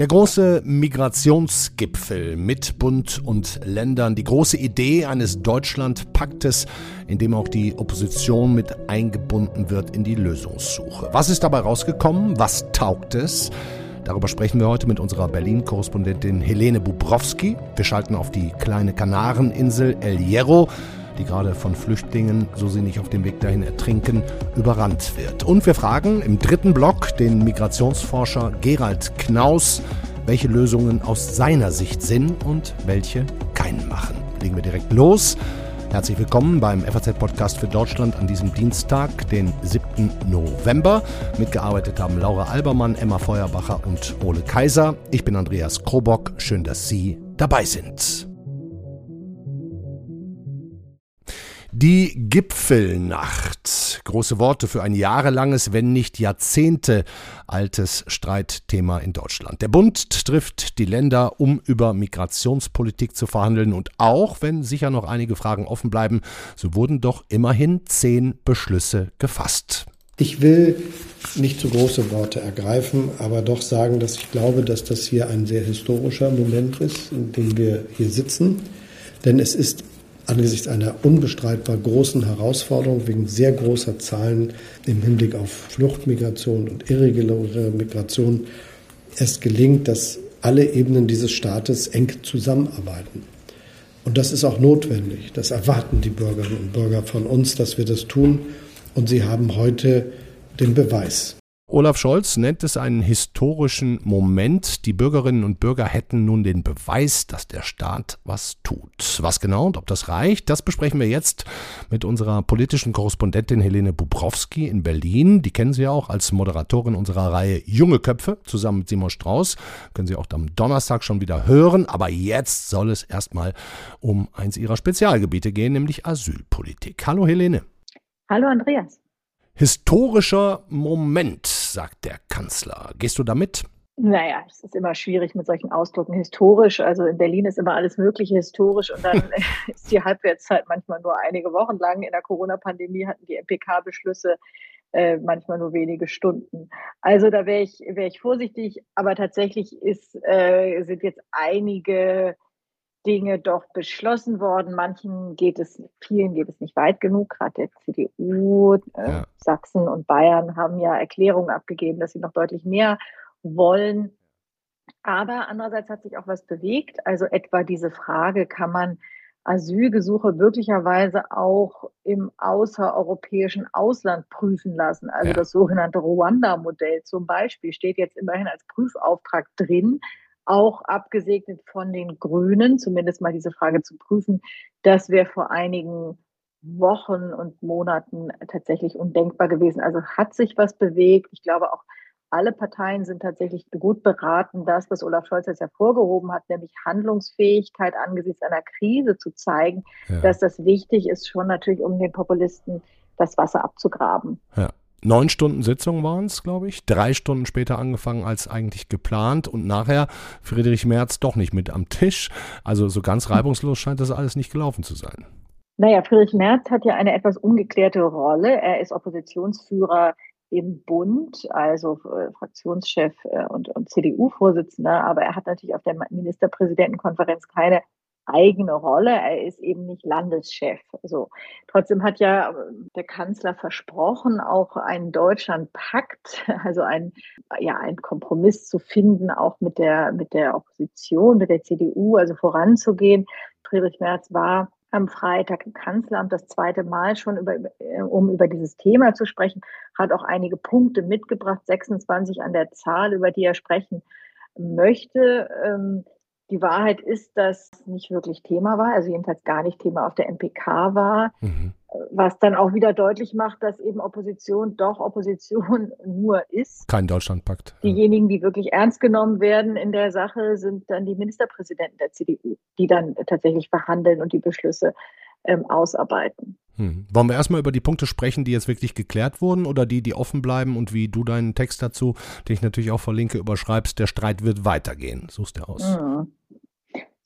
Der große Migrationsgipfel mit Bund und Ländern, die große Idee eines Deutschlandpaktes, in dem auch die Opposition mit eingebunden wird in die Lösungssuche. Was ist dabei rausgekommen? Was taugt es? Darüber sprechen wir heute mit unserer Berlin-Korrespondentin Helene Bubrowski. Wir schalten auf die kleine Kanareninsel El Hierro die gerade von Flüchtlingen, so sie nicht auf dem Weg dahin ertrinken, überrannt wird. Und wir fragen im dritten Block den Migrationsforscher Gerald Knaus, welche Lösungen aus seiner Sicht Sinn und welche keinen machen. Legen wir direkt los. Herzlich willkommen beim FAZ-Podcast für Deutschland an diesem Dienstag, den 7. November. Mitgearbeitet haben Laura Albermann, Emma Feuerbacher und Ole Kaiser. Ich bin Andreas Krobock. Schön, dass Sie dabei sind. Die Gipfelnacht. Große Worte für ein jahrelanges, wenn nicht Jahrzehnte altes Streitthema in Deutschland. Der Bund trifft die Länder, um über Migrationspolitik zu verhandeln. Und auch wenn sicher noch einige Fragen offen bleiben, so wurden doch immerhin zehn Beschlüsse gefasst. Ich will nicht zu große Worte ergreifen, aber doch sagen, dass ich glaube, dass das hier ein sehr historischer Moment ist, in dem wir hier sitzen. Denn es ist angesichts einer unbestreitbar großen Herausforderung wegen sehr großer Zahlen im Hinblick auf Fluchtmigration und irreguläre Migration erst gelingt, dass alle Ebenen dieses Staates eng zusammenarbeiten. Und das ist auch notwendig. Das erwarten die Bürgerinnen und Bürger von uns, dass wir das tun. Und sie haben heute den Beweis. Olaf Scholz nennt es einen historischen Moment. Die Bürgerinnen und Bürger hätten nun den Beweis, dass der Staat was tut. Was genau und ob das reicht, das besprechen wir jetzt mit unserer politischen Korrespondentin Helene Bubrowski in Berlin. Die kennen Sie ja auch als Moderatorin unserer Reihe Junge Köpfe zusammen mit Simon Strauß. Können Sie auch am Donnerstag schon wieder hören. Aber jetzt soll es erstmal um eins Ihrer Spezialgebiete gehen, nämlich Asylpolitik. Hallo Helene. Hallo Andreas. Historischer Moment, sagt der Kanzler. Gehst du damit? Naja, es ist immer schwierig mit solchen Ausdrücken historisch. Also in Berlin ist immer alles Mögliche historisch und dann ist die Halbwertszeit manchmal nur einige Wochen lang. In der Corona-Pandemie hatten die MPK-Beschlüsse äh, manchmal nur wenige Stunden. Also da wäre ich, wär ich vorsichtig, aber tatsächlich ist, äh, sind jetzt einige Dinge doch beschlossen worden. Manchen geht es, vielen geht es nicht weit genug. Gerade der CDU, äh, ja. Sachsen und Bayern haben ja Erklärungen abgegeben, dass sie noch deutlich mehr wollen. Aber andererseits hat sich auch was bewegt. Also etwa diese Frage, kann man Asylgesuche möglicherweise auch im außereuropäischen Ausland prüfen lassen. Also ja. das sogenannte Ruanda-Modell zum Beispiel steht jetzt immerhin als Prüfauftrag drin auch abgesegnet von den Grünen, zumindest mal diese Frage zu prüfen. Das wäre vor einigen Wochen und Monaten tatsächlich undenkbar gewesen. Also hat sich was bewegt. Ich glaube auch, alle Parteien sind tatsächlich gut beraten, das, was Olaf Scholz jetzt hervorgehoben hat, nämlich Handlungsfähigkeit angesichts einer Krise zu zeigen, ja. dass das wichtig ist, schon natürlich, um den Populisten das Wasser abzugraben. Ja neun Stunden Sitzung waren es, glaube ich. Drei Stunden später angefangen als eigentlich geplant und nachher Friedrich Merz doch nicht mit am Tisch. Also so ganz reibungslos scheint das alles nicht gelaufen zu sein. Naja, Friedrich Merz hat ja eine etwas ungeklärte Rolle. Er ist Oppositionsführer im Bund, also äh, Fraktionschef äh, und, und CDU-Vorsitzender, aber er hat natürlich auf der Ministerpräsidentenkonferenz keine eigene Rolle. Er ist eben nicht Landeschef. Also trotzdem hat ja der Kanzler versprochen, auch einen Deutschlandpakt, also ein, ja, ein Kompromiss zu finden, auch mit der, mit der Opposition, mit der CDU, also voranzugehen. Friedrich Merz war am Freitag im Kanzleramt das zweite Mal schon, über, um über dieses Thema zu sprechen, hat auch einige Punkte mitgebracht, 26 an der Zahl, über die er sprechen möchte. Die Wahrheit ist, dass es nicht wirklich Thema war, also jedenfalls gar nicht Thema auf der MPK war, mhm. was dann auch wieder deutlich macht, dass eben Opposition doch Opposition nur ist. Kein Deutschlandpakt. Diejenigen, die wirklich ernst genommen werden in der Sache, sind dann die Ministerpräsidenten der CDU, die dann tatsächlich verhandeln und die Beschlüsse ähm, ausarbeiten. Hm. Wollen wir erstmal über die Punkte sprechen, die jetzt wirklich geklärt wurden oder die, die offen bleiben und wie du deinen Text dazu, den ich natürlich auch verlinke, überschreibst, der Streit wird weitergehen. Suchst du aus. Mhm.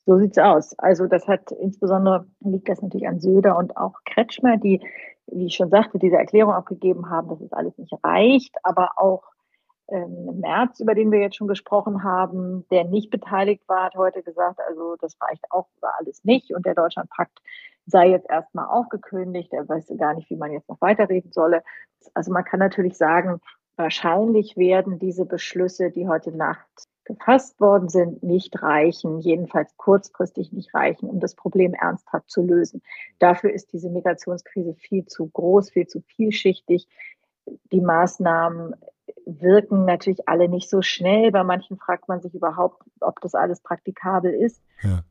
So sieht's aus. Also das hat insbesondere liegt das natürlich an Söder und auch Kretschmer, die wie ich schon sagte, diese Erklärung abgegeben haben, dass es alles nicht reicht, aber auch ähm, März, über den wir jetzt schon gesprochen haben, der nicht beteiligt war, hat heute gesagt, also das reicht auch über alles nicht und der Deutschlandpakt sei jetzt erstmal aufgekündigt. Er weiß gar nicht, wie man jetzt noch weiterreden solle. Also man kann natürlich sagen, wahrscheinlich werden diese Beschlüsse, die heute Nacht gefasst worden sind, nicht reichen, jedenfalls kurzfristig nicht reichen, um das Problem ernsthaft zu lösen. Dafür ist diese Migrationskrise viel zu groß, viel zu vielschichtig. Die Maßnahmen wirken natürlich alle nicht so schnell. Bei manchen fragt man sich überhaupt, ob das alles praktikabel ist. Ja.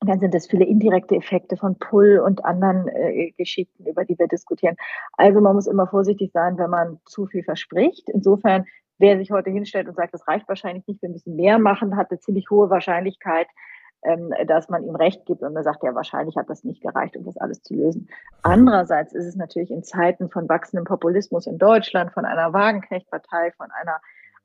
Und dann sind es viele indirekte Effekte von Pull und anderen äh, Geschichten, über die wir diskutieren. Also man muss immer vorsichtig sein, wenn man zu viel verspricht. Insofern wer sich heute hinstellt und sagt, das reicht wahrscheinlich nicht, wir müssen mehr machen, hat eine ziemlich hohe Wahrscheinlichkeit, dass man ihm Recht gibt und er sagt, ja, wahrscheinlich hat das nicht gereicht, um das alles zu lösen. Andererseits ist es natürlich in Zeiten von wachsendem Populismus in Deutschland, von einer Wagenknechtpartei, von einer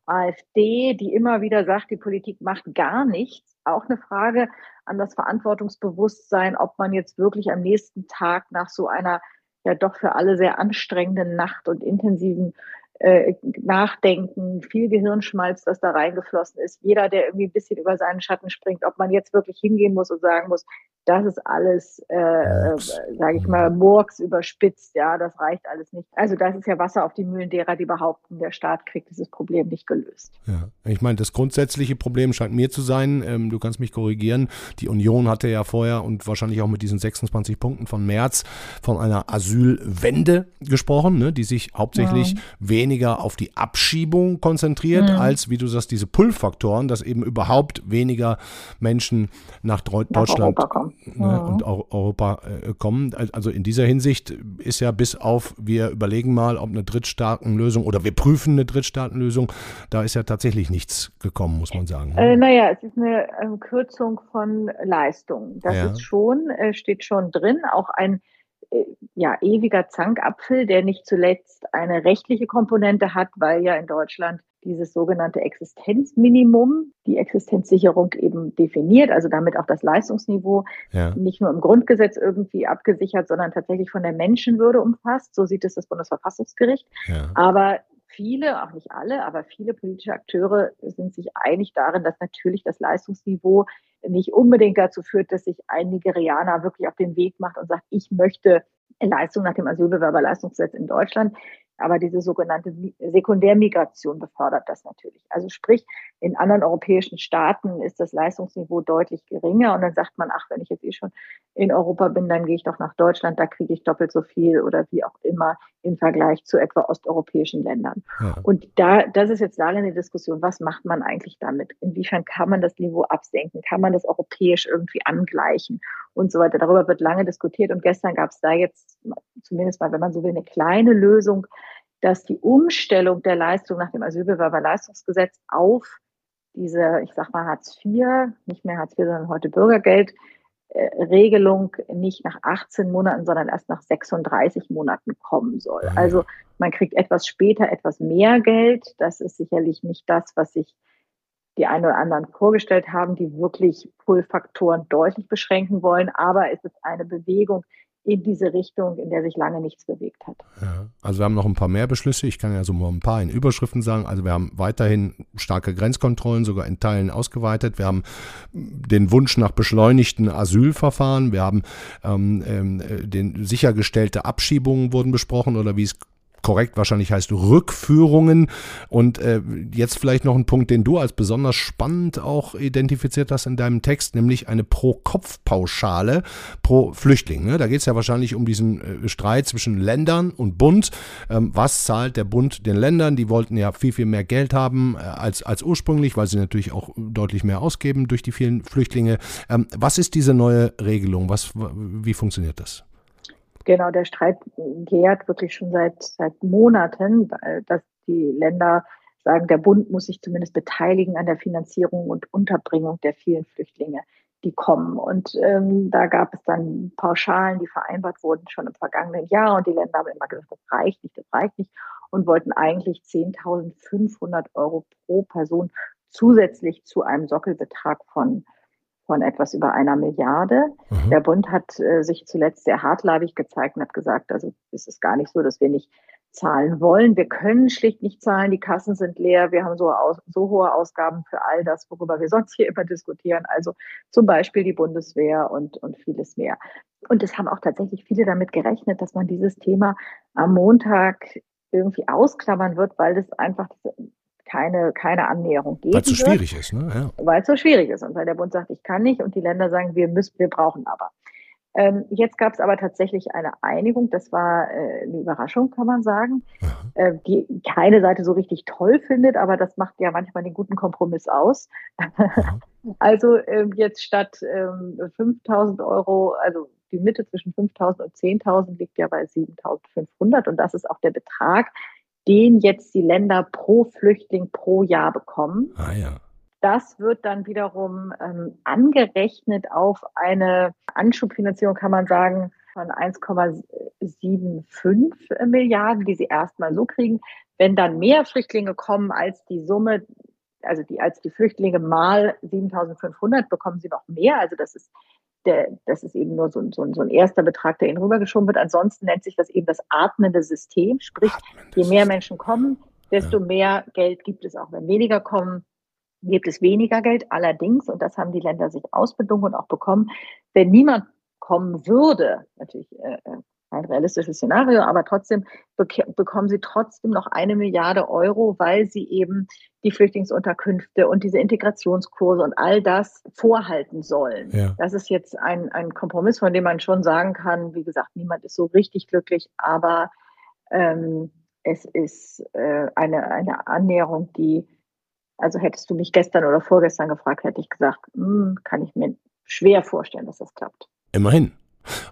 AfD, die immer wieder sagt, die Politik macht gar nichts, auch eine Frage an das Verantwortungsbewusstsein, ob man jetzt wirklich am nächsten Tag nach so einer ja doch für alle sehr anstrengenden Nacht und intensiven äh, Nachdenken, viel Gehirnschmalz, das da reingeflossen ist. Jeder, der irgendwie ein bisschen über seinen Schatten springt, ob man jetzt wirklich hingehen muss und sagen muss, das ist alles, äh, äh, sage ich mal, Murks überspitzt, ja, das reicht alles nicht. Also das ist ja Wasser auf die Mühlen derer, die behaupten, der Staat kriegt dieses Problem nicht gelöst. Ja, ich meine, das grundsätzliche Problem scheint mir zu sein, ähm, du kannst mich korrigieren, die Union hatte ja vorher und wahrscheinlich auch mit diesen 26 Punkten von März von einer Asylwende gesprochen, ne, die sich hauptsächlich ja. weniger auf die Abschiebung konzentriert, mhm. als, wie du sagst, diese Pull-Faktoren, dass eben überhaupt weniger Menschen nach, nach Deutschland kommen ne, und Europa äh, kommen. Also in dieser Hinsicht ist ja bis auf, wir überlegen mal, ob eine Drittstaatenlösung oder wir prüfen eine Drittstaatenlösung, da ist ja tatsächlich nichts gekommen, muss man sagen. Äh, naja, es ist eine äh, Kürzung von Leistungen. Das ja. ist schon, äh, steht schon drin, auch ein äh, ja, ewiger Zankapfel, der nicht zuletzt eine rechtliche Komponente hat, weil ja in Deutschland dieses sogenannte Existenzminimum, die Existenzsicherung eben definiert, also damit auch das Leistungsniveau ja. nicht nur im Grundgesetz irgendwie abgesichert, sondern tatsächlich von der Menschenwürde umfasst. So sieht es das Bundesverfassungsgericht. Ja. Aber viele, auch nicht alle, aber viele politische Akteure sind sich einig darin, dass natürlich das Leistungsniveau nicht unbedingt dazu führt, dass sich ein Nigerianer wirklich auf den Weg macht und sagt, ich möchte Leistung nach dem Asylbewerberleistungsgesetz in Deutschland. Aber diese sogenannte Sekundärmigration befördert das natürlich. Also sprich, in anderen europäischen Staaten ist das Leistungsniveau deutlich geringer und dann sagt man, ach, wenn ich jetzt eh schon in Europa bin, dann gehe ich doch nach Deutschland, da kriege ich doppelt so viel oder wie auch immer im Vergleich zu etwa osteuropäischen Ländern. Ja. Und da, das ist jetzt darin die Diskussion, was macht man eigentlich damit? Inwiefern kann man das Niveau absenken? Kann man das europäisch irgendwie angleichen und so weiter? Darüber wird lange diskutiert und gestern gab es da jetzt zumindest mal, wenn man so will, eine kleine Lösung, dass die Umstellung der Leistung nach dem Asylbewerberleistungsgesetz auf diese, ich sag mal, Hartz IV, nicht mehr Hartz IV, sondern heute Bürgergeld, äh, Regelung nicht nach 18 Monaten, sondern erst nach 36 Monaten kommen soll. Also man kriegt etwas später etwas mehr Geld. Das ist sicherlich nicht das, was sich die einen oder anderen vorgestellt haben, die wirklich Pull-Faktoren deutlich beschränken wollen. Aber es ist eine Bewegung in diese Richtung, in der sich lange nichts bewegt hat. Ja, also wir haben noch ein paar mehr Beschlüsse. Ich kann ja so mal ein paar in Überschriften sagen. Also wir haben weiterhin starke Grenzkontrollen, sogar in Teilen ausgeweitet. Wir haben den Wunsch nach beschleunigten Asylverfahren. Wir haben ähm, ähm, den sichergestellte Abschiebungen wurden besprochen oder wie es korrekt wahrscheinlich heißt Rückführungen. Und äh, jetzt vielleicht noch ein Punkt, den du als besonders spannend auch identifiziert hast in deinem Text, nämlich eine Pro-Kopf-Pauschale pro Flüchtling. Ne? Da geht es ja wahrscheinlich um diesen äh, Streit zwischen Ländern und Bund. Ähm, was zahlt der Bund den Ländern? Die wollten ja viel, viel mehr Geld haben äh, als, als ursprünglich, weil sie natürlich auch deutlich mehr ausgeben durch die vielen Flüchtlinge. Ähm, was ist diese neue Regelung? Was, wie funktioniert das? Genau, der Streit gärt wirklich schon seit, seit Monaten, dass die Länder sagen, der Bund muss sich zumindest beteiligen an der Finanzierung und Unterbringung der vielen Flüchtlinge, die kommen. Und ähm, da gab es dann Pauschalen, die vereinbart wurden schon im vergangenen Jahr. Und die Länder haben immer gesagt, das reicht nicht, das reicht nicht. Und wollten eigentlich 10.500 Euro pro Person zusätzlich zu einem Sockelbetrag von von etwas über einer Milliarde. Mhm. Der Bund hat äh, sich zuletzt sehr hartleibig gezeigt und hat gesagt, also es ist gar nicht so, dass wir nicht zahlen wollen. Wir können schlicht nicht zahlen. Die Kassen sind leer. Wir haben so, aus, so hohe Ausgaben für all das, worüber wir sonst hier immer diskutieren. Also zum Beispiel die Bundeswehr und, und vieles mehr. Und es haben auch tatsächlich viele damit gerechnet, dass man dieses Thema am Montag irgendwie ausklammern wird, weil das einfach keine, keine Annäherung geben Weil es so schwierig ist, ne? Ja. Weil es so schwierig ist und weil der Bund sagt, ich kann nicht und die Länder sagen, wir müssen, wir brauchen aber. Ähm, jetzt gab es aber tatsächlich eine Einigung, das war äh, eine Überraschung, kann man sagen, äh, die keine Seite so richtig toll findet, aber das macht ja manchmal den guten Kompromiss aus. also äh, jetzt statt 5000 ähm, Euro, also die Mitte zwischen 5.000 und 10.000 liegt ja bei 7.500 und das ist auch der Betrag, den jetzt die Länder pro Flüchtling pro Jahr bekommen. Ah ja. Das wird dann wiederum ähm, angerechnet auf eine Anschubfinanzierung, kann man sagen, von 1,75 Milliarden, die sie erstmal so kriegen. Wenn dann mehr Flüchtlinge kommen als die Summe, also die, als die Flüchtlinge mal 7500, bekommen sie noch mehr. Also das ist der, das ist eben nur so, so, so ein erster Betrag, der ihnen rübergeschoben wird. Ansonsten nennt sich das eben das atmende System. Sprich, je mehr Menschen kommen, desto ja. mehr Geld gibt es auch. Wenn weniger kommen, gibt es weniger Geld. Allerdings, und das haben die Länder sich ausbedungen und auch bekommen, wenn niemand kommen würde, natürlich äh, äh ein realistisches Szenario, aber trotzdem bekommen sie trotzdem noch eine Milliarde Euro, weil sie eben die Flüchtlingsunterkünfte und diese Integrationskurse und all das vorhalten sollen. Ja. Das ist jetzt ein, ein Kompromiss, von dem man schon sagen kann, wie gesagt, niemand ist so richtig glücklich, aber ähm, es ist äh, eine, eine Annäherung, die, also hättest du mich gestern oder vorgestern gefragt, hätte ich gesagt, hm, kann ich mir schwer vorstellen, dass das klappt. Immerhin.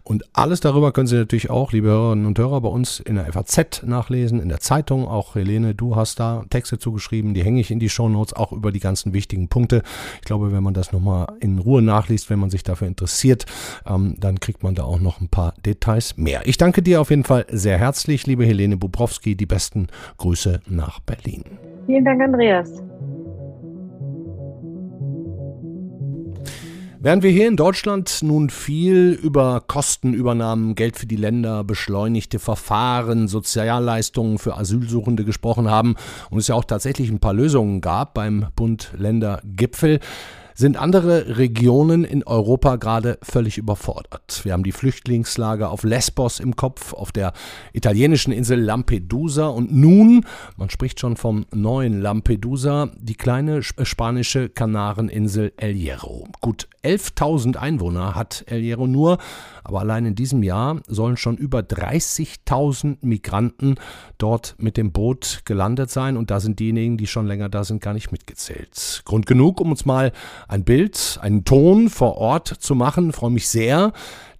Und alles darüber können Sie natürlich auch, liebe Hörerinnen und Hörer, bei uns in der FAZ nachlesen, in der Zeitung. Auch Helene, du hast da Texte zugeschrieben, die hänge ich in die Shownotes, auch über die ganzen wichtigen Punkte. Ich glaube, wenn man das nochmal in Ruhe nachliest, wenn man sich dafür interessiert, ähm, dann kriegt man da auch noch ein paar Details mehr. Ich danke dir auf jeden Fall sehr herzlich, liebe Helene Bubrowski. Die besten Grüße nach Berlin. Vielen Dank, Andreas. Während wir hier in Deutschland nun viel über Kostenübernahmen, Geld für die Länder, beschleunigte Verfahren, Sozialleistungen für Asylsuchende gesprochen haben und es ja auch tatsächlich ein paar Lösungen gab beim Bund-Länder-Gipfel, sind andere Regionen in Europa gerade völlig überfordert. Wir haben die Flüchtlingslager auf Lesbos im Kopf, auf der italienischen Insel Lampedusa und nun, man spricht schon vom neuen Lampedusa, die kleine spanische Kanareninsel El Hierro. Gut 11.000 Einwohner hat El Hierro nur, aber allein in diesem Jahr sollen schon über 30.000 Migranten dort mit dem Boot gelandet sein und da sind diejenigen, die schon länger da sind, gar nicht mitgezählt. Grund genug, um uns mal ein Bild, einen Ton vor Ort zu machen. Ich freue mich sehr,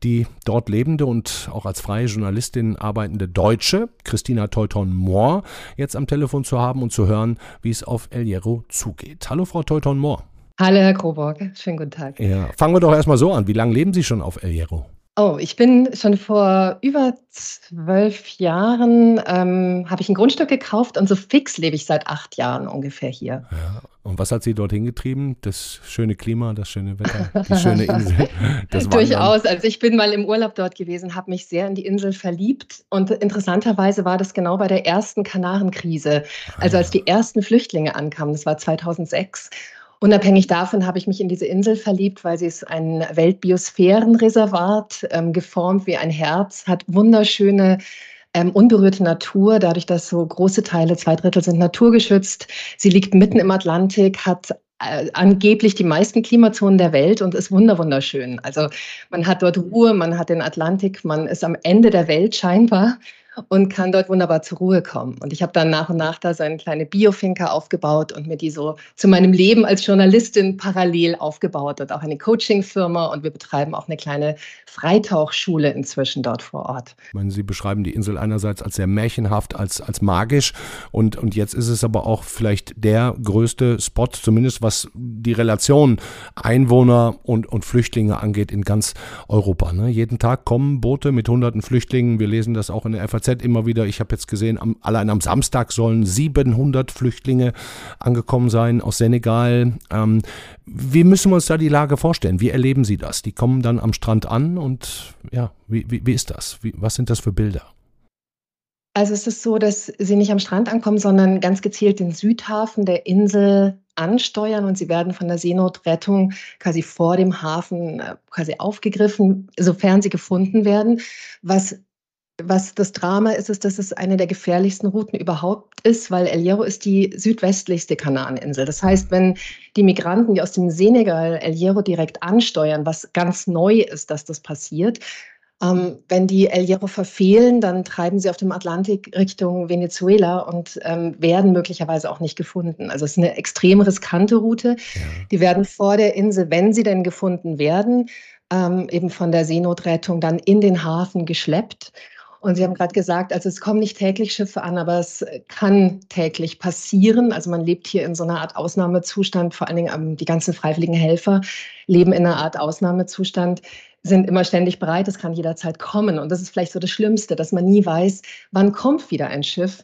die dort lebende und auch als freie Journalistin arbeitende Deutsche, Christina Teuton-Mohr, jetzt am Telefon zu haben und zu hören, wie es auf El Hierro zugeht. Hallo, Frau Teuton-Mohr. Hallo, Herr Kroborg. Schönen guten Tag. Ja, fangen wir doch erstmal so an. Wie lange leben Sie schon auf El Hierro? Oh, ich bin schon vor über zwölf Jahren, ähm, habe ich ein Grundstück gekauft und so fix lebe ich seit acht Jahren ungefähr hier. Ja. Und was hat Sie dorthin getrieben? Das schöne Klima, das schöne Wetter, die schöne Insel. Das Durchaus. Also ich bin mal im Urlaub dort gewesen, habe mich sehr in die Insel verliebt. Und interessanterweise war das genau bei der ersten Kanarenkrise, also als die ersten Flüchtlinge ankamen. Das war 2006. Unabhängig davon habe ich mich in diese Insel verliebt, weil sie ist ein Weltbiosphärenreservat, ähm, geformt wie ein Herz, hat wunderschöne ähm, unberührte Natur, dadurch, dass so große Teile, zwei Drittel sind naturgeschützt. Sie liegt mitten im Atlantik, hat äh, angeblich die meisten Klimazonen der Welt und ist wunderschön. Also man hat dort Ruhe, man hat den Atlantik, man ist am Ende der Welt scheinbar und kann dort wunderbar zur Ruhe kommen. Und ich habe dann nach und nach da so eine kleine Biofinca aufgebaut und mir die so zu meinem Leben als Journalistin parallel aufgebaut und auch eine Coachingfirma und wir betreiben auch eine kleine Freitauchschule inzwischen dort vor Ort. Ich meine, Sie beschreiben die Insel einerseits als sehr märchenhaft, als, als magisch und, und jetzt ist es aber auch vielleicht der größte Spot, zumindest was die Relation Einwohner und, und Flüchtlinge angeht in ganz Europa. Ne? Jeden Tag kommen Boote mit hunderten Flüchtlingen, wir lesen das auch in der FAZ Immer wieder, ich habe jetzt gesehen, am, allein am Samstag sollen 700 Flüchtlinge angekommen sein aus Senegal. Ähm, wie müssen wir uns da die Lage vorstellen? Wie erleben Sie das? Die kommen dann am Strand an und ja, wie, wie, wie ist das? Wie, was sind das für Bilder? Also es ist so, dass sie nicht am Strand ankommen, sondern ganz gezielt den Südhafen der Insel ansteuern und sie werden von der Seenotrettung quasi vor dem Hafen äh, quasi aufgegriffen, sofern sie gefunden werden. Was, was das Drama ist, ist, dass es eine der gefährlichsten Routen überhaupt ist, weil El Hierro ist die südwestlichste Kanareninsel. Das heißt, wenn die Migranten, die aus dem Senegal El Hierro direkt ansteuern, was ganz neu ist, dass das passiert, ähm, wenn die El Hierro verfehlen, dann treiben sie auf dem Atlantik Richtung Venezuela und ähm, werden möglicherweise auch nicht gefunden. Also es ist eine extrem riskante Route. Ja. Die werden vor der Insel, wenn sie denn gefunden werden, ähm, eben von der Seenotrettung dann in den Hafen geschleppt. Und Sie haben gerade gesagt, also es kommen nicht täglich Schiffe an, aber es kann täglich passieren. Also man lebt hier in so einer Art Ausnahmezustand. Vor allen Dingen die ganzen freiwilligen Helfer leben in einer Art Ausnahmezustand sind immer ständig bereit, es kann jederzeit kommen. Und das ist vielleicht so das Schlimmste, dass man nie weiß, wann kommt wieder ein Schiff.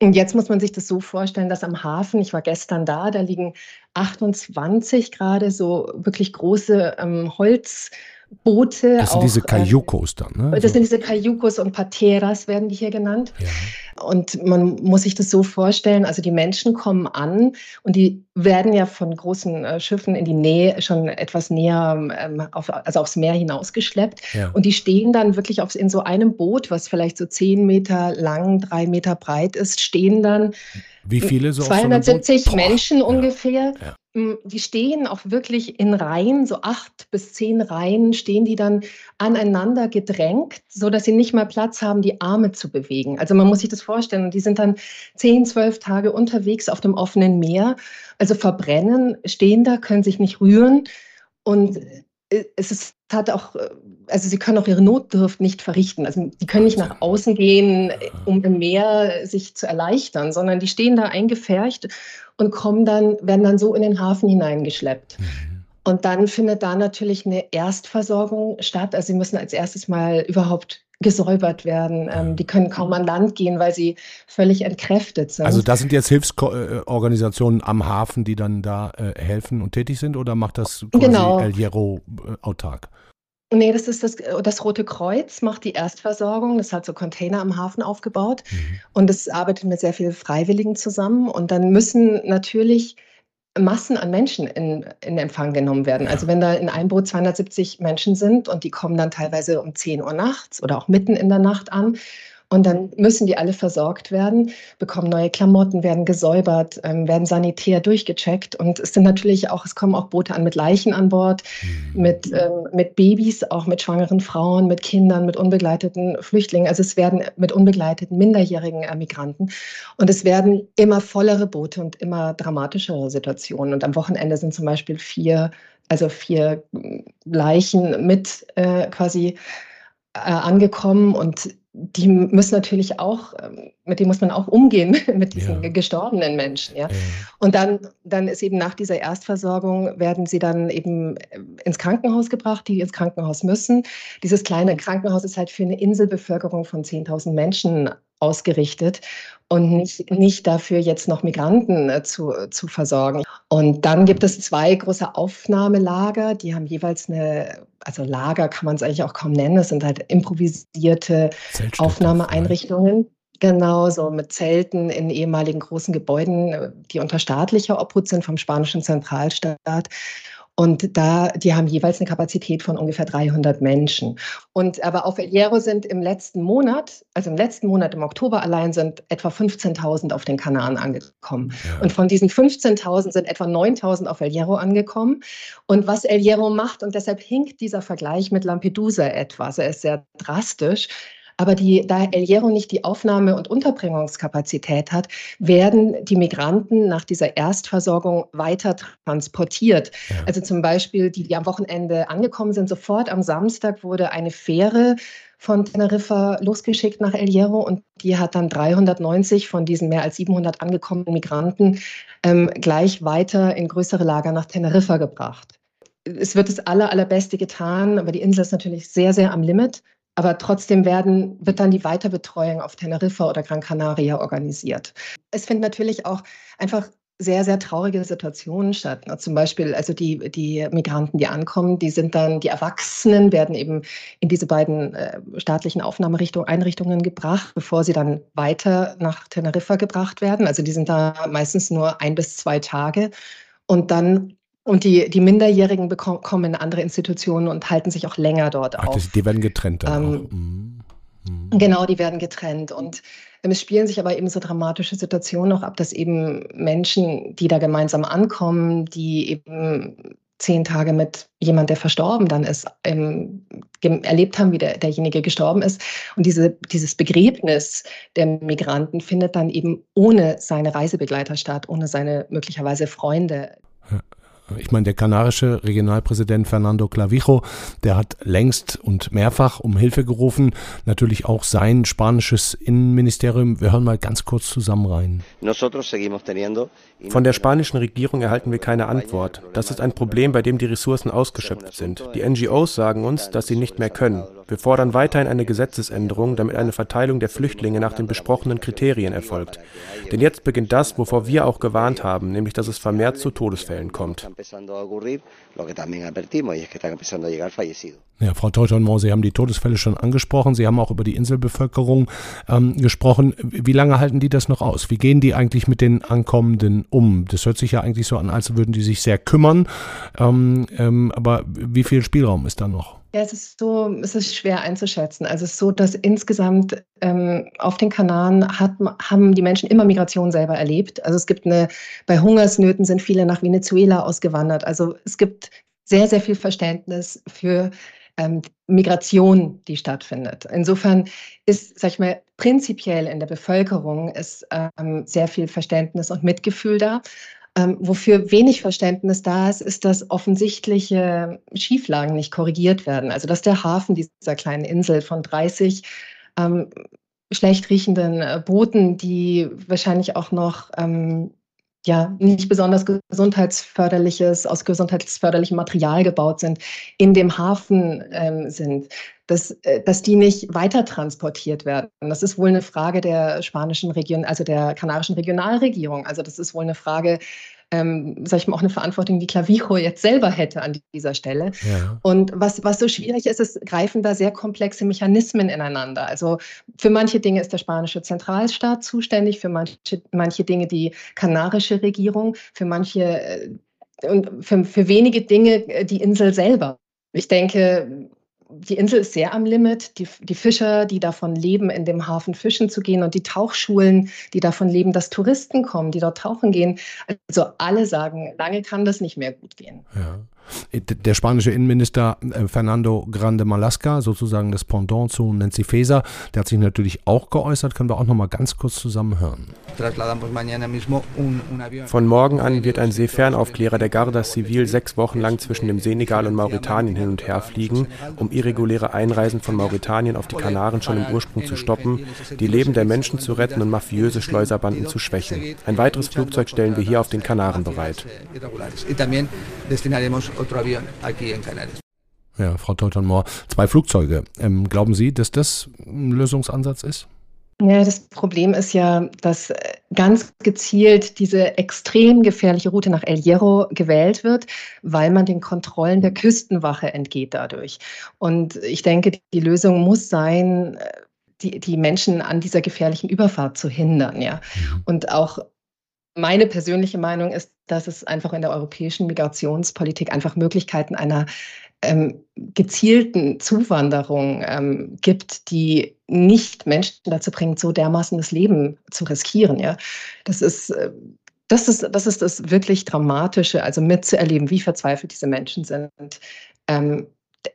Und jetzt muss man sich das so vorstellen, dass am Hafen, ich war gestern da, da liegen 28 gerade so wirklich große ähm, Holz. Boote. Das sind auch, diese Kayukos dann, ne? Das sind diese Kayukos und Pateras werden die hier genannt. Ja. Und man muss sich das so vorstellen, also die Menschen kommen an und die werden ja von großen äh, Schiffen in die Nähe, schon etwas näher, ähm, auf, also aufs Meer hinausgeschleppt. Ja. Und die stehen dann wirklich auf, in so einem Boot, was vielleicht so zehn Meter lang, drei Meter breit ist, stehen dann wie viele so 270 Menschen Boah. ungefähr. Ja. Mm, die stehen auch wirklich in Reihen, so acht bis zehn Reihen, stehen die dann aneinander gedrängt, so dass sie nicht mal Platz haben, die Arme zu bewegen. Also man muss sich das vorstellen. Die sind dann zehn, zwölf Tage unterwegs auf dem offenen Meer, also verbrennen, stehen da, können sich nicht rühren. Und es ist, hat auch, äh, also sie können auch ihre Notdurft nicht verrichten. Also die können nicht nach außen gehen, um im Meer sich zu erleichtern, sondern die stehen da eingefärcht und kommen dann, werden dann so in den Hafen hineingeschleppt. Mhm. Und dann findet da natürlich eine Erstversorgung statt. Also sie müssen als erstes mal überhaupt gesäubert werden. Ähm, die können kaum an Land gehen, weil sie völlig entkräftet sind. Also das sind jetzt Hilfsorganisationen am Hafen, die dann da äh, helfen und tätig sind oder macht das quasi genau. El Hierro äh, autark? Nee, das ist das, das Rote Kreuz macht die Erstversorgung. Das hat so Container am Hafen aufgebaut. Mhm. Und es arbeitet mit sehr vielen Freiwilligen zusammen. Und dann müssen natürlich Massen an Menschen in, in Empfang genommen werden. Also wenn da in einem Boot 270 Menschen sind und die kommen dann teilweise um 10 Uhr nachts oder auch mitten in der Nacht an und dann müssen die alle versorgt werden, bekommen neue Klamotten, werden gesäubert, ähm, werden sanitär durchgecheckt. Und es sind natürlich auch, es kommen auch Boote an mit Leichen an Bord, mhm. mit, ähm, mit Babys, auch mit schwangeren Frauen, mit Kindern, mit unbegleiteten Flüchtlingen. Also es werden mit unbegleiteten minderjährigen äh, Migranten. Und es werden immer vollere Boote und immer dramatischere Situationen. Und am Wochenende sind zum Beispiel vier, also vier Leichen mit äh, quasi äh, angekommen und die müssen natürlich auch, ähm, mit denen muss man auch umgehen, mit diesen ja. gestorbenen Menschen. Ja? ja? Und dann, dann ist eben nach dieser Erstversorgung, werden sie dann eben äh, ins Krankenhaus gebracht, die ins Krankenhaus müssen. Dieses kleine Krankenhaus ist halt für eine Inselbevölkerung von 10.000 Menschen ausgerichtet und nicht, nicht dafür jetzt noch Migranten äh, zu, zu versorgen. Und dann gibt es zwei große Aufnahmelager, die haben jeweils eine, also Lager kann man es eigentlich auch kaum nennen, es sind halt improvisierte Aufnahmeeinrichtungen. Genau, so mit Zelten in ehemaligen großen Gebäuden, äh, die unter staatlicher Obhut sind vom spanischen Zentralstaat. Und da, die haben jeweils eine Kapazität von ungefähr 300 Menschen. Und aber auf El Hierro sind im letzten Monat, also im letzten Monat im Oktober allein, sind etwa 15.000 auf den Kanaren angekommen. Ja. Und von diesen 15.000 sind etwa 9.000 auf El Hierro angekommen. Und was El Hierro macht, und deshalb hinkt dieser Vergleich mit Lampedusa etwas, er ist sehr drastisch, aber die, da El Hierro nicht die Aufnahme- und Unterbringungskapazität hat, werden die Migranten nach dieser Erstversorgung weiter transportiert. Ja. Also zum Beispiel die, die am Wochenende angekommen sind, sofort am Samstag wurde eine Fähre von Teneriffa losgeschickt nach El Hierro und die hat dann 390 von diesen mehr als 700 angekommenen Migranten ähm, gleich weiter in größere Lager nach Teneriffa gebracht. Es wird das aller, allerbeste getan, aber die Insel ist natürlich sehr, sehr am Limit aber trotzdem werden, wird dann die Weiterbetreuung auf Teneriffa oder Gran Canaria organisiert. Es findet natürlich auch einfach sehr, sehr traurige Situationen statt. Zum Beispiel, also die, die Migranten, die ankommen, die sind dann, die Erwachsenen werden eben in diese beiden äh, staatlichen Aufnahmeeinrichtungen gebracht, bevor sie dann weiter nach Teneriffa gebracht werden. Also die sind da meistens nur ein bis zwei Tage. Und dann und die, die Minderjährigen bekommen, kommen in andere Institutionen und halten sich auch länger dort Ach, auf. Die werden getrennt dann ähm, mhm. Mhm. Genau, die werden getrennt. Und es spielen sich aber eben so dramatische Situationen auch ab, dass eben Menschen, die da gemeinsam ankommen, die eben zehn Tage mit jemand, der verstorben dann ist, ähm, erlebt haben, wie der, derjenige gestorben ist. Und diese, dieses Begräbnis der Migranten findet dann eben ohne seine Reisebegleiter statt, ohne seine möglicherweise Freunde. Ich meine, der kanarische Regionalpräsident Fernando Clavijo, der hat längst und mehrfach um Hilfe gerufen. Natürlich auch sein spanisches Innenministerium. Wir hören mal ganz kurz zusammen rein. Von der spanischen Regierung erhalten wir keine Antwort. Das ist ein Problem, bei dem die Ressourcen ausgeschöpft sind. Die NGOs sagen uns, dass sie nicht mehr können. Wir fordern weiterhin eine Gesetzesänderung, damit eine Verteilung der Flüchtlinge nach den besprochenen Kriterien erfolgt. Denn jetzt beginnt das, wovor wir auch gewarnt haben, nämlich dass es vermehrt zu Todesfällen kommt. Ja, Frau Teutonmont, Sie haben die Todesfälle schon angesprochen. Sie haben auch über die Inselbevölkerung ähm, gesprochen. Wie lange halten die das noch aus? Wie gehen die eigentlich mit den Ankommenden um? Das hört sich ja eigentlich so an, als würden die sich sehr kümmern. Ähm, ähm, aber wie viel Spielraum ist da noch? Ja, es ist so, es ist schwer einzuschätzen. Also es ist so, dass insgesamt ähm, auf den Kanaren hat, haben die Menschen immer Migration selber erlebt. Also es gibt eine, bei Hungersnöten sind viele nach Venezuela ausgewandert. Also es gibt sehr, sehr viel Verständnis für ähm, Migration, die stattfindet. Insofern ist, sag ich mal, prinzipiell in der Bevölkerung ist ähm, sehr viel Verständnis und Mitgefühl da. Ähm, wofür wenig Verständnis da ist, ist, dass offensichtliche Schieflagen nicht korrigiert werden. Also dass der Hafen dieser kleinen Insel von 30 ähm, schlecht riechenden äh, Booten, die wahrscheinlich auch noch ähm, ja nicht besonders gesundheitsförderliches, aus gesundheitsförderlichem Material gebaut sind, in dem Hafen ähm, sind, dass, äh, dass die nicht weiter transportiert werden. Das ist wohl eine Frage der spanischen Region, also der kanarischen Regionalregierung. Also das ist wohl eine Frage ähm, sag ich mal, auch eine Verantwortung, die Clavijo jetzt selber hätte an dieser Stelle. Ja. Und was, was so schwierig ist, es greifen da sehr komplexe Mechanismen ineinander. Also für manche Dinge ist der spanische Zentralstaat zuständig, für manche, manche Dinge die kanarische Regierung, für manche äh, und für, für wenige Dinge äh, die Insel selber. Ich denke, die Insel ist sehr am Limit. Die, die, Fischer, die davon leben, in dem Hafen fischen zu gehen und die Tauchschulen, die davon leben, dass Touristen kommen, die dort tauchen gehen. Also alle sagen, lange kann das nicht mehr gut gehen. Ja. Der spanische Innenminister äh, Fernando Grande Malasca, sozusagen das Pendant zu Nancy Faeser, der hat sich natürlich auch geäußert. Können wir auch noch mal ganz kurz zusammen hören. Von morgen an wird ein Seefernaufklärer der Garda Civil sechs Wochen lang zwischen dem Senegal und Mauretanien hin und her fliegen, um irreguläre Einreisen von Mauretanien auf die Kanaren schon im Ursprung zu stoppen, die Leben der Menschen zu retten und mafiöse Schleuserbanden zu schwächen. Ein weiteres Flugzeug stellen wir hier auf den Kanaren bereit otro avión aquí en Canarias. Ja, Frau Teuton-Mohr, zwei Flugzeuge. Ähm, glauben Sie, dass das ein Lösungsansatz ist? Ja, das Problem ist ja, dass äh, ganz gezielt diese extrem gefährliche Route nach El Hierro gewählt wird, weil man den Kontrollen der Küstenwache entgeht dadurch. Und ich denke, die Lösung muss sein, äh, die, die Menschen an dieser gefährlichen Überfahrt zu hindern, ja. Mhm. Und auch meine persönliche Meinung ist, dass es einfach in der europäischen Migrationspolitik einfach Möglichkeiten einer ähm, gezielten Zuwanderung ähm, gibt, die nicht Menschen dazu bringt, so dermaßen das Leben zu riskieren. Ja? Das ist äh, das ist, das ist das wirklich Dramatische, also mitzuerleben, wie verzweifelt diese Menschen sind, ähm,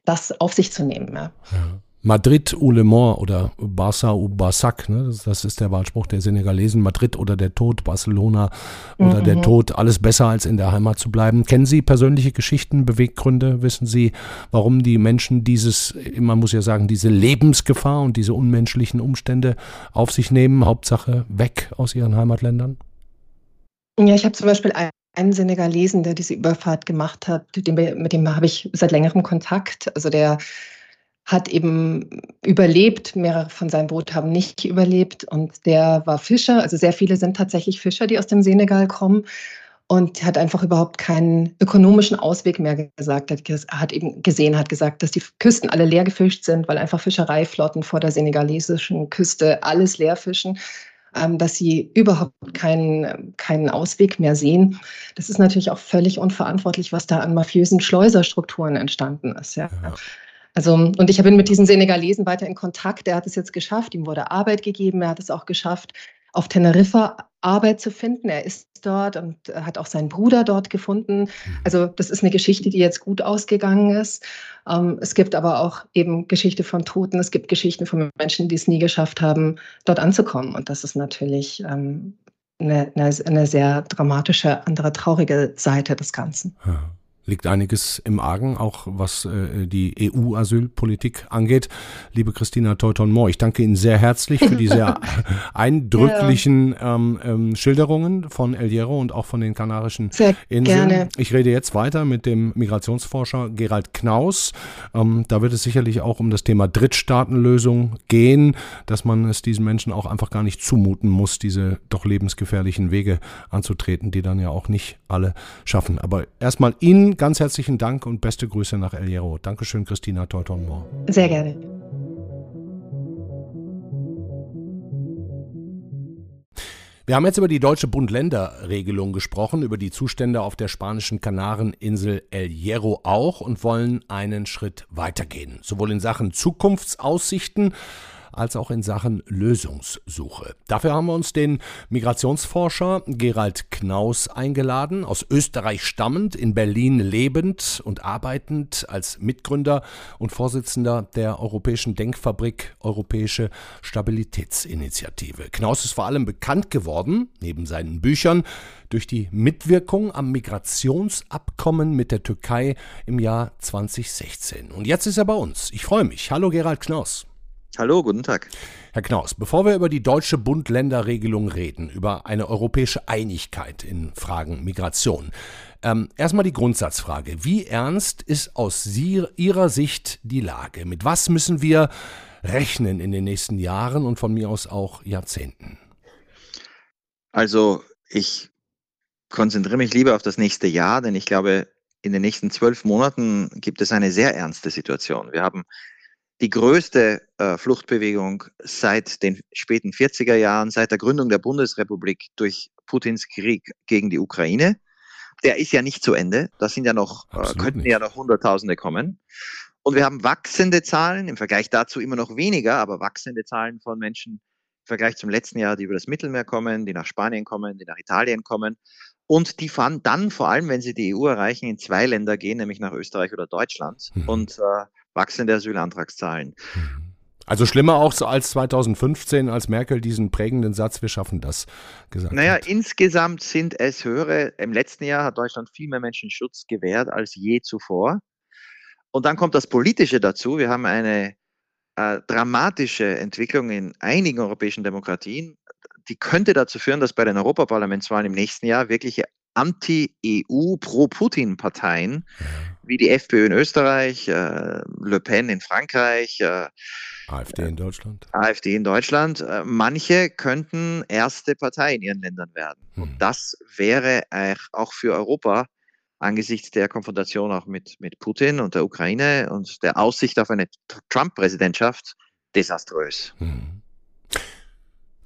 das auf sich zu nehmen. Ja. ja. Madrid ou Le Mans oder Barça ou Barsac, ne? das, ist der Wahlspruch der Senegalesen. Madrid oder der Tod, Barcelona oder mhm. der Tod, alles besser als in der Heimat zu bleiben. Kennen Sie persönliche Geschichten, Beweggründe? Wissen Sie, warum die Menschen dieses, man muss ja sagen, diese Lebensgefahr und diese unmenschlichen Umstände auf sich nehmen? Hauptsache weg aus ihren Heimatländern? Ja, ich habe zum Beispiel einen Senegalesen, der diese Überfahrt gemacht hat, mit dem, mit dem habe ich seit längerem Kontakt. Also der hat eben überlebt. Mehrere von seinem Boot haben nicht überlebt und der war Fischer. Also sehr viele sind tatsächlich Fischer, die aus dem Senegal kommen und hat einfach überhaupt keinen ökonomischen Ausweg mehr gesagt. Er hat eben gesehen, hat gesagt, dass die Küsten alle leer gefischt sind, weil einfach Fischereiflotten vor der senegalesischen Küste alles leer fischen, ähm, dass sie überhaupt keinen, keinen Ausweg mehr sehen. Das ist natürlich auch völlig unverantwortlich, was da an mafiösen Schleuserstrukturen entstanden ist. Ja. ja. Also, und ich bin mit diesen Senegalesen weiter in Kontakt. Er hat es jetzt geschafft, ihm wurde Arbeit gegeben, er hat es auch geschafft, auf Teneriffa Arbeit zu finden. Er ist dort und hat auch seinen Bruder dort gefunden. Mhm. Also das ist eine Geschichte, die jetzt gut ausgegangen ist. Ähm, es gibt aber auch eben Geschichte von Toten. Es gibt Geschichten von Menschen, die es nie geschafft haben, dort anzukommen. Und das ist natürlich ähm, eine, eine, eine sehr dramatische, andere traurige Seite des Ganzen. Ja liegt einiges im Argen, auch was äh, die EU-Asylpolitik angeht. Liebe Christina Teuton-Mohr, ich danke Ihnen sehr herzlich für die sehr eindrücklichen ja. ähm, ähm, Schilderungen von El Hierro und auch von den Kanarischen sehr Inseln. Gerne. Ich rede jetzt weiter mit dem Migrationsforscher Gerald Knaus. Ähm, da wird es sicherlich auch um das Thema Drittstaatenlösung gehen, dass man es diesen Menschen auch einfach gar nicht zumuten muss, diese doch lebensgefährlichen Wege anzutreten, die dann ja auch nicht alle schaffen. Aber erstmal Ihnen ganz herzlichen Dank und beste Grüße nach El Hierro. Dankeschön, Christina Teuton-Mohr. Sehr gerne. Wir haben jetzt über die deutsche Bund-Länder-Regelung gesprochen, über die Zustände auf der spanischen Kanareninsel El Hierro auch und wollen einen Schritt weitergehen. Sowohl in Sachen Zukunftsaussichten als auch in Sachen Lösungssuche. Dafür haben wir uns den Migrationsforscher Gerald Knaus eingeladen, aus Österreich stammend, in Berlin lebend und arbeitend als Mitgründer und Vorsitzender der Europäischen Denkfabrik Europäische Stabilitätsinitiative. Knaus ist vor allem bekannt geworden, neben seinen Büchern, durch die Mitwirkung am Migrationsabkommen mit der Türkei im Jahr 2016. Und jetzt ist er bei uns. Ich freue mich. Hallo Gerald Knaus. Hallo, guten Tag. Herr Knaus, bevor wir über die deutsche Bund-Länder-Regelung reden, über eine europäische Einigkeit in Fragen Migration, ähm, erstmal die Grundsatzfrage. Wie ernst ist aus Sie, Ihrer Sicht die Lage? Mit was müssen wir rechnen in den nächsten Jahren und von mir aus auch Jahrzehnten? Also, ich konzentriere mich lieber auf das nächste Jahr, denn ich glaube, in den nächsten zwölf Monaten gibt es eine sehr ernste Situation. Wir haben die größte äh, Fluchtbewegung seit den späten 40er Jahren, seit der Gründung der Bundesrepublik durch Putins Krieg gegen die Ukraine. Der ist ja nicht zu Ende. Da sind ja noch, äh, könnten nicht. ja noch Hunderttausende kommen. Und wir haben wachsende Zahlen, im Vergleich dazu immer noch weniger, aber wachsende Zahlen von Menschen im Vergleich zum letzten Jahr, die über das Mittelmeer kommen, die nach Spanien kommen, die nach Italien kommen. Und die fahren dann vor allem, wenn sie die EU erreichen, in zwei Länder gehen, nämlich nach Österreich oder Deutschland. Mhm. Und äh, wachsende Asylantragszahlen. Mhm. Also schlimmer auch so als 2015, als Merkel diesen prägenden Satz, wir schaffen das, gesagt naja, hat. Naja, insgesamt sind es höhere, im letzten Jahr hat Deutschland viel mehr Menschen Schutz gewährt als je zuvor. Und dann kommt das Politische dazu. Wir haben eine äh, dramatische Entwicklung in einigen europäischen Demokratien. Die könnte dazu führen, dass bei den Europaparlamentswahlen im nächsten Jahr wirkliche Anti-EU, Pro-Putin-Parteien wie die FPÖ in Österreich, äh, Le Pen in Frankreich, äh, AfD in Deutschland. AfD in Deutschland. Äh, manche könnten erste Partei in ihren Ländern werden. Hm. Und das wäre auch für Europa angesichts der Konfrontation auch mit, mit Putin und der Ukraine und der Aussicht auf eine Trump-Präsidentschaft desaströs. Hm.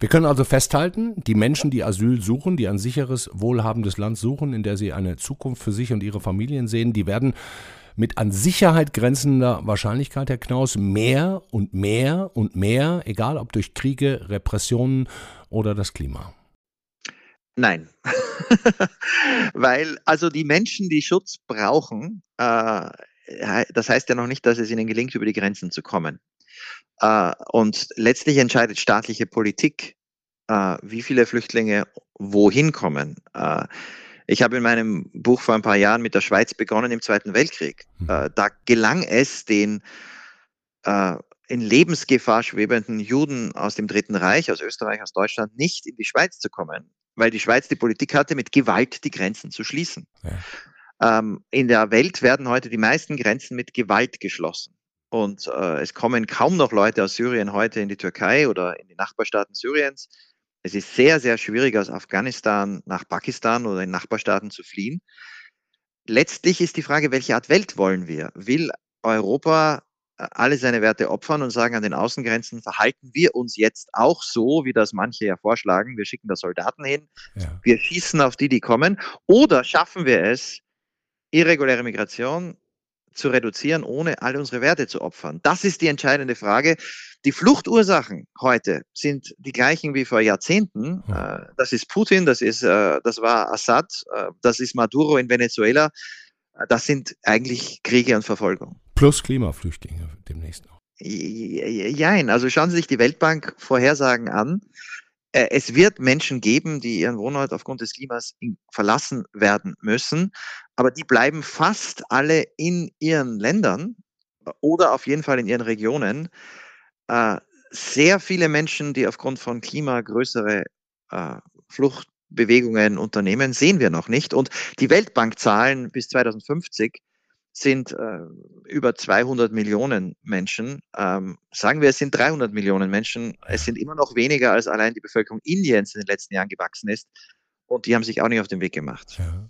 Wir können also festhalten, die Menschen, die Asyl suchen, die ein sicheres, wohlhabendes Land suchen, in der sie eine Zukunft für sich und ihre Familien sehen, die werden mit an Sicherheit grenzender Wahrscheinlichkeit, Herr Knaus, mehr und mehr und mehr, egal ob durch Kriege, Repressionen oder das Klima. Nein, weil also die Menschen, die Schutz brauchen, äh, das heißt ja noch nicht, dass es ihnen gelingt, über die Grenzen zu kommen. Äh, und letztlich entscheidet staatliche Politik, äh, wie viele Flüchtlinge wohin kommen. Äh, ich habe in meinem Buch vor ein paar Jahren mit der Schweiz begonnen im Zweiten Weltkrieg. Mhm. da gelang es den in Lebensgefahr schwebenden Juden aus dem Dritten Reich, aus Österreich, aus Deutschland nicht in die Schweiz zu kommen, weil die Schweiz die Politik hatte, mit Gewalt die Grenzen zu schließen. Ja. Ähm, in der Welt werden heute die meisten Grenzen mit Gewalt geschlossen. Und äh, es kommen kaum noch Leute aus Syrien heute in die Türkei oder in die Nachbarstaaten Syriens. Es ist sehr, sehr schwierig, aus Afghanistan nach Pakistan oder in Nachbarstaaten zu fliehen. Letztlich ist die Frage, welche Art Welt wollen wir? Will Europa äh, alle seine Werte opfern und sagen, an den Außengrenzen verhalten wir uns jetzt auch so, wie das manche ja vorschlagen. Wir schicken da Soldaten hin, ja. wir schießen auf die, die kommen. Oder schaffen wir es, irreguläre Migration zu reduzieren, ohne all unsere Werte zu opfern? Das ist die entscheidende Frage. Die Fluchtursachen heute sind die gleichen wie vor Jahrzehnten. Hm. Das ist Putin, das ist, äh, das war Assad, äh, das ist Maduro in Venezuela. Das sind eigentlich Kriege und Verfolgung. Plus Klimaflüchtlinge demnächst noch. Jein, also schauen Sie sich die Weltbank Vorhersagen an. Äh, es wird Menschen geben, die ihren Wohnort aufgrund des Klimas verlassen werden müssen, aber die bleiben fast alle in ihren Ländern oder auf jeden Fall in ihren Regionen. Äh, sehr viele Menschen, die aufgrund von Klima größere äh, Fluchtbewegungen unternehmen, sehen wir noch nicht. Und die Weltbankzahlen bis 2050 sind äh, über 200 Millionen Menschen. Ähm, sagen wir, es sind 300 Millionen Menschen. Es sind immer noch weniger, als allein die Bevölkerung Indiens in den letzten Jahren gewachsen ist. Und die haben sich auch nicht auf den Weg gemacht. Ja.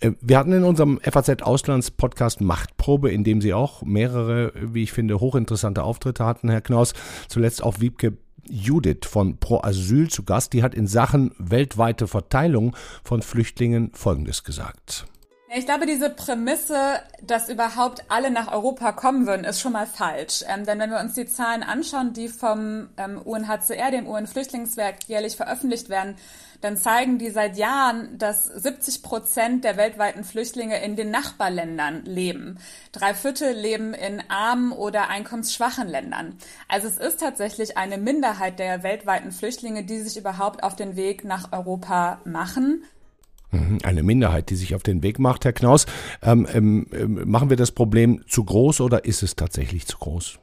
Äh, wir hatten in unserem FAZ Auslands Podcast Machtprobe, in dem Sie auch mehrere, wie ich finde, hochinteressante Auftritte hatten, Herr Knaus. Zuletzt auch Wiebke Judith von Pro Asyl zu Gast. Die hat in Sachen weltweite Verteilung von Flüchtlingen Folgendes gesagt. Ich glaube, diese Prämisse, dass überhaupt alle nach Europa kommen würden, ist schon mal falsch. Ähm, denn wenn wir uns die Zahlen anschauen, die vom ähm, UNHCR, dem UN-Flüchtlingswerk, jährlich veröffentlicht werden, dann zeigen die seit Jahren, dass 70 Prozent der weltweiten Flüchtlinge in den Nachbarländern leben. Drei Viertel leben in armen oder einkommensschwachen Ländern. Also es ist tatsächlich eine Minderheit der weltweiten Flüchtlinge, die sich überhaupt auf den Weg nach Europa machen. Mhm, eine Minderheit, die sich auf den Weg macht. Herr Knaus, ähm, ähm, ähm, machen wir das Problem zu groß oder ist es tatsächlich zu groß?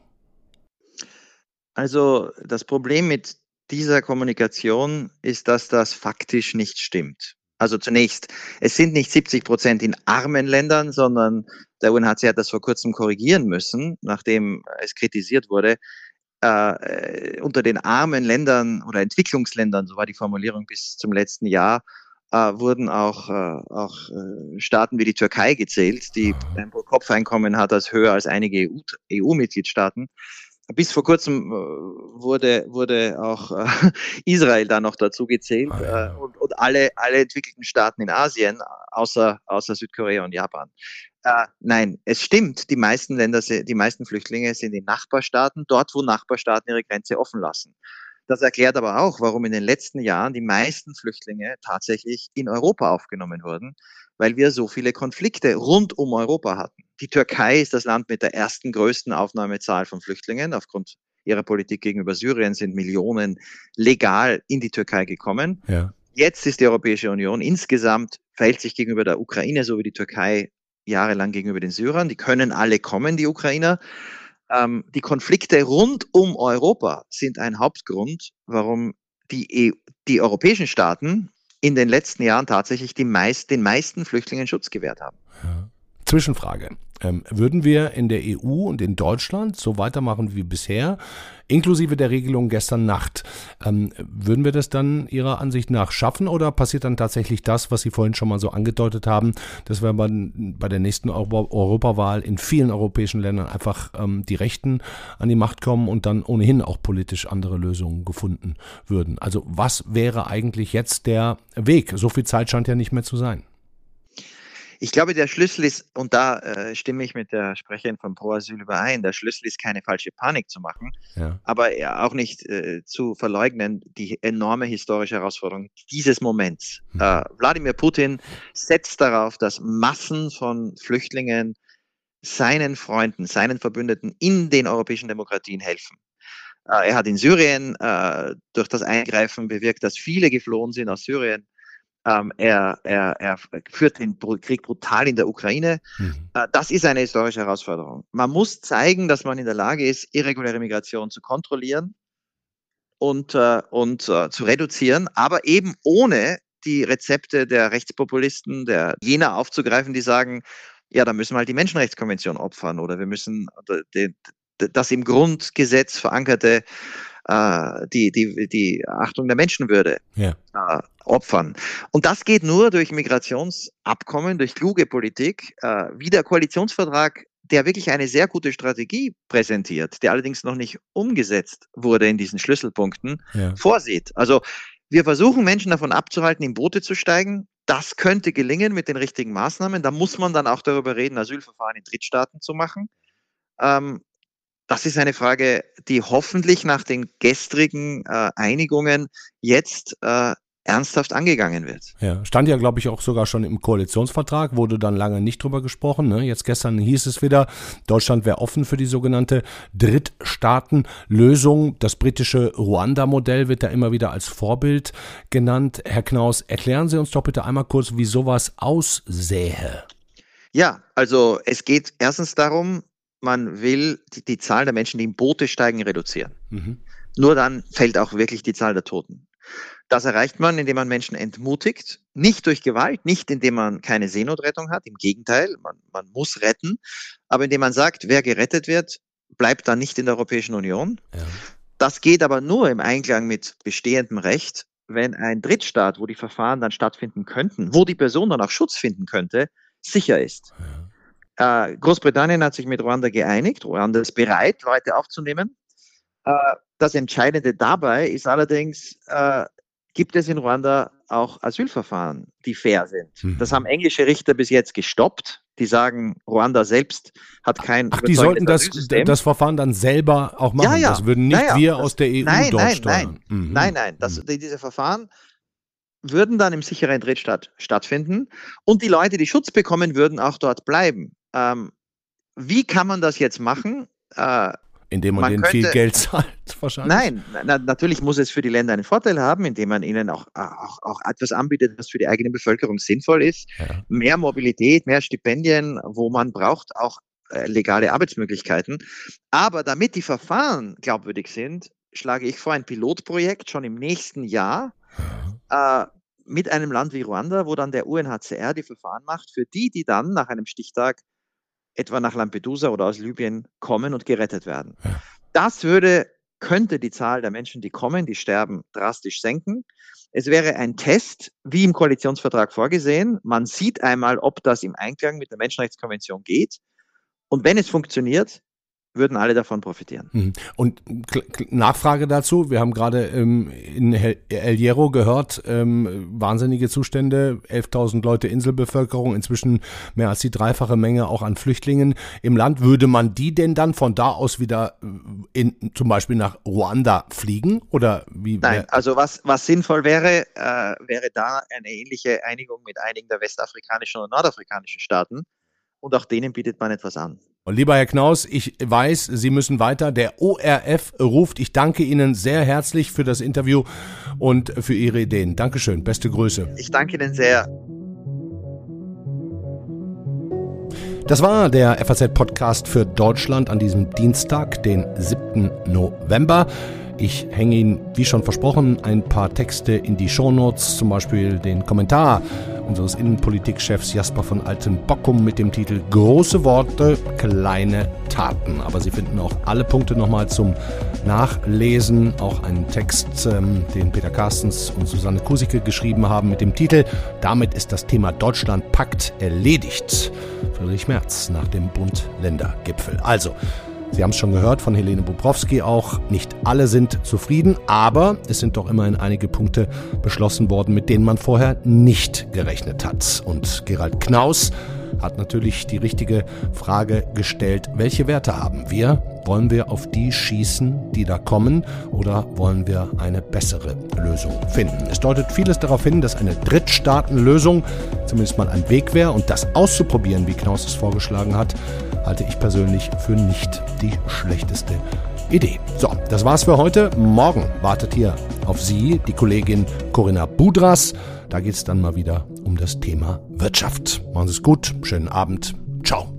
Also das Problem mit dieser Kommunikation ist, dass das faktisch nicht stimmt. Also zunächst, es sind nicht 70 Prozent in armen Ländern, sondern der UNHCR hat das vor kurzem korrigieren müssen, nachdem es kritisiert wurde. Äh, unter den armen Ländern oder Entwicklungsländern, so war die Formulierung bis zum letzten Jahr, äh, wurden auch, äh, auch äh, Staaten wie die Türkei gezählt, die ein Pro-Kopf-Einkommen hat als höher als einige EU-Mitgliedstaaten. Bis vor kurzem äh, wurde, wurde auch äh, Israel da noch dazu gezählt ah, äh, und, und alle, alle entwickelten Staaten in Asien, außer, außer Südkorea und Japan. Äh, nein, es stimmt, die meisten Länder, die meisten Flüchtlinge sind in Nachbarstaaten, dort, wo Nachbarstaaten ihre Grenze offen lassen. Das erklärt aber auch, warum in den letzten Jahren die meisten Flüchtlinge tatsächlich in Europa aufgenommen wurden, weil wir so viele Konflikte rund um Europa hatten. Die Türkei ist das Land mit der ersten größten Aufnahmezahl von Flüchtlingen. Aufgrund ihrer Politik gegenüber Syrien sind Millionen legal in die Türkei gekommen. Ja. Jetzt ist die Europäische Union insgesamt verhält sich gegenüber der Ukraine so wie die Türkei jahrelang gegenüber den Syrern. Die können alle kommen, die Ukrainer. Ähm, die Konflikte rund um Europa sind ein Hauptgrund, warum die, EU, die europäischen Staaten in den letzten Jahren tatsächlich meist, den meisten Flüchtlingen Schutz gewährt haben. Zwischenfrage. Ähm, würden wir in der EU und in Deutschland so weitermachen wie bisher, inklusive der Regelung gestern Nacht, ähm, würden wir das dann Ihrer Ansicht nach schaffen oder passiert dann tatsächlich das, was Sie vorhin schon mal so angedeutet haben, dass wir bei, der nächsten Euro Europawahl in vielen europäischen Ländern einfach ähm, die Rechten an die Macht kommen und dann ohnehin auch politisch andere Lösungen gefunden würden? Also was wäre eigentlich jetzt der Weg? So viel Zeit scheint ja nicht mehr zu sein. Ich glaube, der Schlüssel ist, und da äh, stimme ich mit der Sprecherin von Pro Asyl überein, der Schlüssel ist keine falsche Panik zu machen, ja. aber auch nicht äh, zu verleugnen, die enorme historische Herausforderung dieses Moments. Mhm. Äh, Wladimir Putin setzt darauf, dass Massen von Flüchtlingen seinen Freunden, seinen Verbündeten in den europäischen Demokratien helfen. Äh, er hat in Syrien äh, durch das Eingreifen bewirkt, dass viele geflohen sind aus Syrien ähm, er, er, er führt den Krieg brutal in der Ukraine. Mhm. Äh, das ist eine historische Herausforderung. Man muss zeigen, dass man in der Lage ist, irreguläre Migration zu kontrollieren und, äh, und äh, zu reduzieren, aber eben ohne die Rezepte der Rechtspopulisten, der jener aufzugreifen, die sagen, ja, da müssen wir halt die Menschenrechtskonvention opfern oder wir müssen den, das im Grundgesetz verankerte äh, die, die, die Achtung der Menschenwürde ja. äh, opfern. Und das geht nur durch Migrationsabkommen, durch kluge Politik, äh, wie der Koalitionsvertrag der wirklich eine sehr gute Strategie präsentiert, der allerdings noch nicht umgesetzt wurde in diesen Schlüsselpunkten, ja. vorsieht. Also wir versuchen Menschen davon abzuhalten, in Boote zu steigen. Das könnte gelingen mit den richtigen Maßnahmen. Da muss man dann auch darüber reden, Asylverfahren in Drittstaaten zu machen. Ähm, das ist eine Frage, die hoffentlich nach den gestrigen äh, Einigungen jetzt äh, ernsthaft angegangen wird. Ja, stand ja, glaube ich, auch sogar schon im Koalitionsvertrag, wurde dann lange nicht drüber gesprochen. Ne? Jetzt gestern hieß es wieder, Deutschland wäre offen für die sogenannte Drittstaatenlösung. Das britische Ruanda-Modell wird da immer wieder als Vorbild genannt. Herr Knaus, erklären Sie uns doch bitte einmal kurz, wie sowas aussähe. Ja, also es geht erstens darum, man will die, die Zahl der Menschen, die in Boote steigen, reduzieren. Mhm. Nur dann fällt auch wirklich die Zahl der Toten. Das erreicht man, indem man Menschen entmutigt, nicht durch Gewalt, nicht indem man keine Seenotrettung hat, im Gegenteil, man, man muss retten, aber indem man sagt, wer gerettet wird, bleibt dann nicht in der Europäischen Union. Ja. Das geht aber nur im Einklang mit bestehendem Recht, wenn ein Drittstaat, wo die Verfahren dann stattfinden könnten, wo die Person dann auch Schutz finden könnte, sicher ist. Ja. Äh, Großbritannien hat sich mit Ruanda geeinigt. Ruanda ist bereit, Leute aufzunehmen. Äh, das Entscheidende dabei ist allerdings, äh, gibt es in Ruanda auch Asylverfahren, die fair sind. Mhm. Das haben englische Richter bis jetzt gestoppt. Die sagen, Ruanda selbst hat kein. Ach, die sollten das, das Verfahren dann selber auch machen. Ja, ja. Das würden nicht ja, wir das, aus der EU nein, dort nein, steuern. Nein, mhm. nein, nein. Das, mhm. diese Verfahren würden dann im sicheren Drittstaat stattfinden und die Leute, die Schutz bekommen, würden auch dort bleiben. Ähm, wie kann man das jetzt machen? Äh, indem man, man denen könnte, viel Geld zahlt, wahrscheinlich. Nein, na, natürlich muss es für die Länder einen Vorteil haben, indem man ihnen auch, auch, auch etwas anbietet, was für die eigene Bevölkerung sinnvoll ist. Ja. Mehr Mobilität, mehr Stipendien, wo man braucht, auch äh, legale Arbeitsmöglichkeiten. Aber damit die Verfahren glaubwürdig sind, schlage ich vor, ein Pilotprojekt schon im nächsten Jahr ja. äh, mit einem Land wie Ruanda, wo dann der UNHCR die Verfahren macht, für die, die dann nach einem Stichtag etwa nach Lampedusa oder aus Libyen kommen und gerettet werden. Das würde, könnte die Zahl der Menschen, die kommen, die sterben, drastisch senken. Es wäre ein Test, wie im Koalitionsvertrag vorgesehen. Man sieht einmal, ob das im Einklang mit der Menschenrechtskonvention geht. Und wenn es funktioniert, würden alle davon profitieren. Mhm. Und Nachfrage dazu, wir haben gerade ähm, in El Hierro gehört, ähm, wahnsinnige Zustände, 11.000 Leute Inselbevölkerung, inzwischen mehr als die dreifache Menge auch an Flüchtlingen im Land. Würde man die denn dann von da aus wieder äh, in, zum Beispiel nach Ruanda fliegen oder wie? Nein, also was, was sinnvoll wäre, äh, wäre da eine ähnliche Einigung mit einigen der westafrikanischen und nordafrikanischen Staaten und auch denen bietet man etwas an. Und lieber Herr Knaus, ich weiß, Sie müssen weiter. Der ORF ruft. Ich danke Ihnen sehr herzlich für das Interview und für Ihre Ideen. Dankeschön. Beste Grüße. Ich danke Ihnen sehr. Das war der FAZ-Podcast für Deutschland an diesem Dienstag, den 7. November. Ich hänge Ihnen, wie schon versprochen, ein paar Texte in die Shownotes, zum Beispiel den Kommentar unseres Innenpolitikchefs Jasper von Altenbockum mit dem Titel Große Worte, kleine Taten. Aber Sie finden auch alle Punkte nochmal zum Nachlesen. Auch einen Text, ähm, den Peter Carstens und Susanne Kusicke geschrieben haben mit dem Titel Damit ist das Thema Deutschland packt erledigt. Friedrich Merz nach dem Bund-Länder-Gipfel. Also, Sie haben es schon gehört von Helene Bobrowski auch, nicht alle sind zufrieden, aber es sind doch immerhin einige Punkte beschlossen worden, mit denen man vorher nicht gerechnet hat. Und Gerald Knaus hat natürlich die richtige Frage gestellt, welche Werte haben wir? Wollen wir auf die schießen, die da kommen, oder wollen wir eine bessere Lösung finden? Es deutet vieles darauf hin, dass eine Drittstaatenlösung zumindest mal ein Weg wäre und das auszuprobieren, wie Knaus es vorgeschlagen hat, halte ich persönlich für nicht die schlechteste Idee. So, das war's für heute. Morgen wartet hier auf Sie die Kollegin Corinna Budras. Da geht's dann mal wieder um das Thema Wirtschaft. Machen Sie es gut, schönen Abend. Ciao.